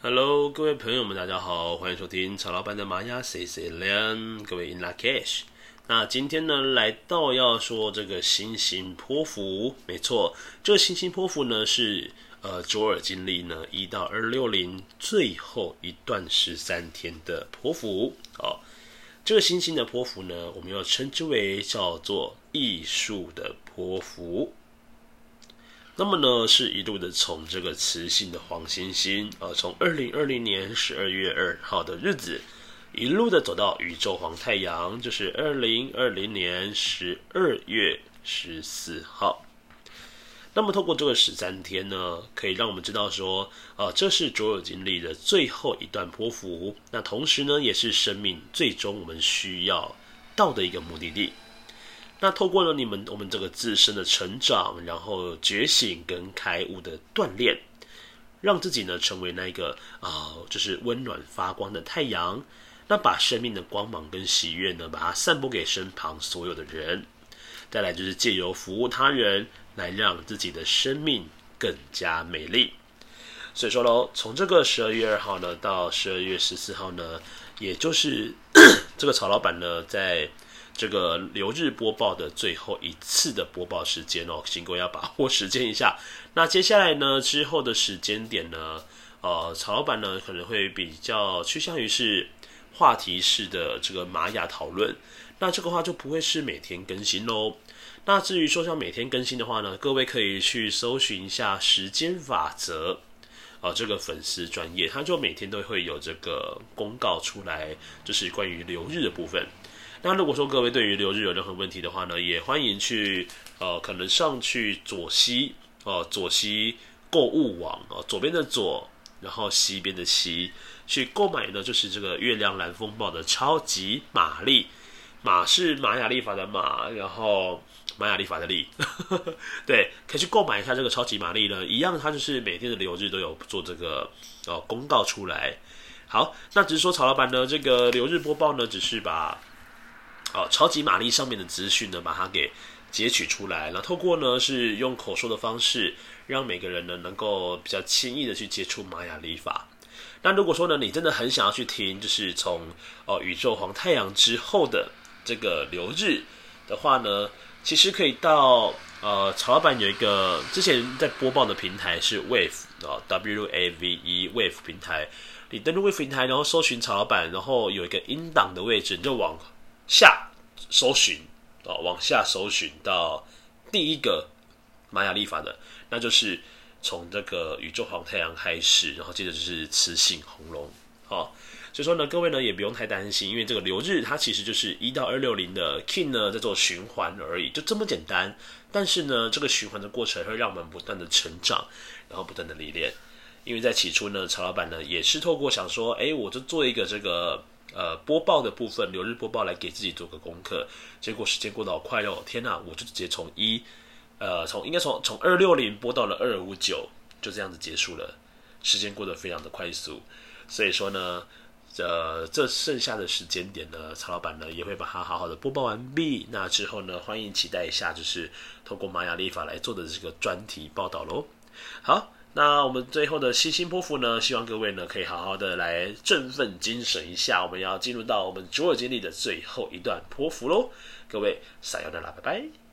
Hello，各位朋友们，大家好，欢迎收听曹老板的玛雅 C C 两，各位 In Lak'ech。那今天呢，来到要说这个星星波符，没错，这个星星波符呢是呃卓尔经历呢一到二六零最后一段十三天的波符哦。这个星星的波符呢，我们要称之为叫做艺术的波符。那么呢，是一路的从这个雌性的黄星星，呃，从二零二零年十二月二号的日子，一路的走到宇宙黄太阳，就是二零二零年十二月十四号。那么，透过这个十三天呢，可以让我们知道说，呃，这是卓尔经历的最后一段波幅，那同时呢，也是生命最终我们需要到的一个目的地。那透过了你们我们这个自身的成长，然后觉醒跟开悟的锻炼，让自己呢成为那个啊、呃，就是温暖发光的太阳。那把生命的光芒跟喜悦呢，把它散播给身旁所有的人。再来就是借由服务他人，来让自己的生命更加美丽。所以说喽，从这个十二月二号呢到十二月十四号呢，也就是 这个曹老板呢在。这个流日播报的最后一次的播报时间哦，请各位要把握时间一下。那接下来呢，之后的时间点呢，呃，曹老板呢可能会比较趋向于是话题式的这个玛雅讨论。那这个话就不会是每天更新喽。那至于说像每天更新的话呢，各位可以去搜寻一下时间法则，呃，这个粉丝专页，他就每天都会有这个公告出来，就是关于流日的部分。那如果说各位对于流日有任何问题的话呢，也欢迎去呃，可能上去左西哦、左西购物网哦、左边的左，然后西边的西，去购买呢，就是这个月亮蓝风暴的超级玛丽，玛是玛雅历法的玛，然后玛雅历法的历，对，可以去购买一下这个超级玛丽呢，一样，它就是每天的流日都有做这个哦公告出来。好，那只是说曹老板呢，这个流日播报呢，只是把。哦，超级玛丽上面的资讯呢，把它给截取出来，然后透过呢是用口说的方式，让每个人呢能够比较轻易的去接触玛雅历法。那如果说呢，你真的很想要去听，就是从哦宇宙黄太阳之后的这个流日的话呢，其实可以到呃曹老板有一个之前在播报的平台是 Wave 啊 W A V E Wave 平台，你登录 Wave 平台，然后搜寻曹老板，然后有一个音档的位置，你就往。下搜寻啊，往下搜寻到第一个玛雅历法的，那就是从这个宇宙黄太阳开始，然后接着就是雌性红龙。好，所以说呢，各位呢也不用太担心，因为这个流日它其实就是一到二六零的 Kin 呢在做循环而已，就这么简单。但是呢，这个循环的过程会让我们不断的成长，然后不断的历练。因为在起初呢，曹老板呢也是透过想说，哎，我就做一个这个。呃，播报的部分，流日播报来给自己做个功课，结果时间过得好快哦！天哪，我就直接从一，呃，从应该从从二六零播到了二五九，就这样子结束了，时间过得非常的快速。所以说呢，呃，这剩下的时间点呢，曹老板呢也会把它好好的播报完毕。那之后呢，欢迎期待一下，就是透过玛雅历法来做的这个专题报道喽。好。那我们最后的星星波符呢，希望各位呢可以好好的来振奋精神一下。我们要进入到我们卓尔经历的最后一段波符喽，各位撒由那拉，拜拜。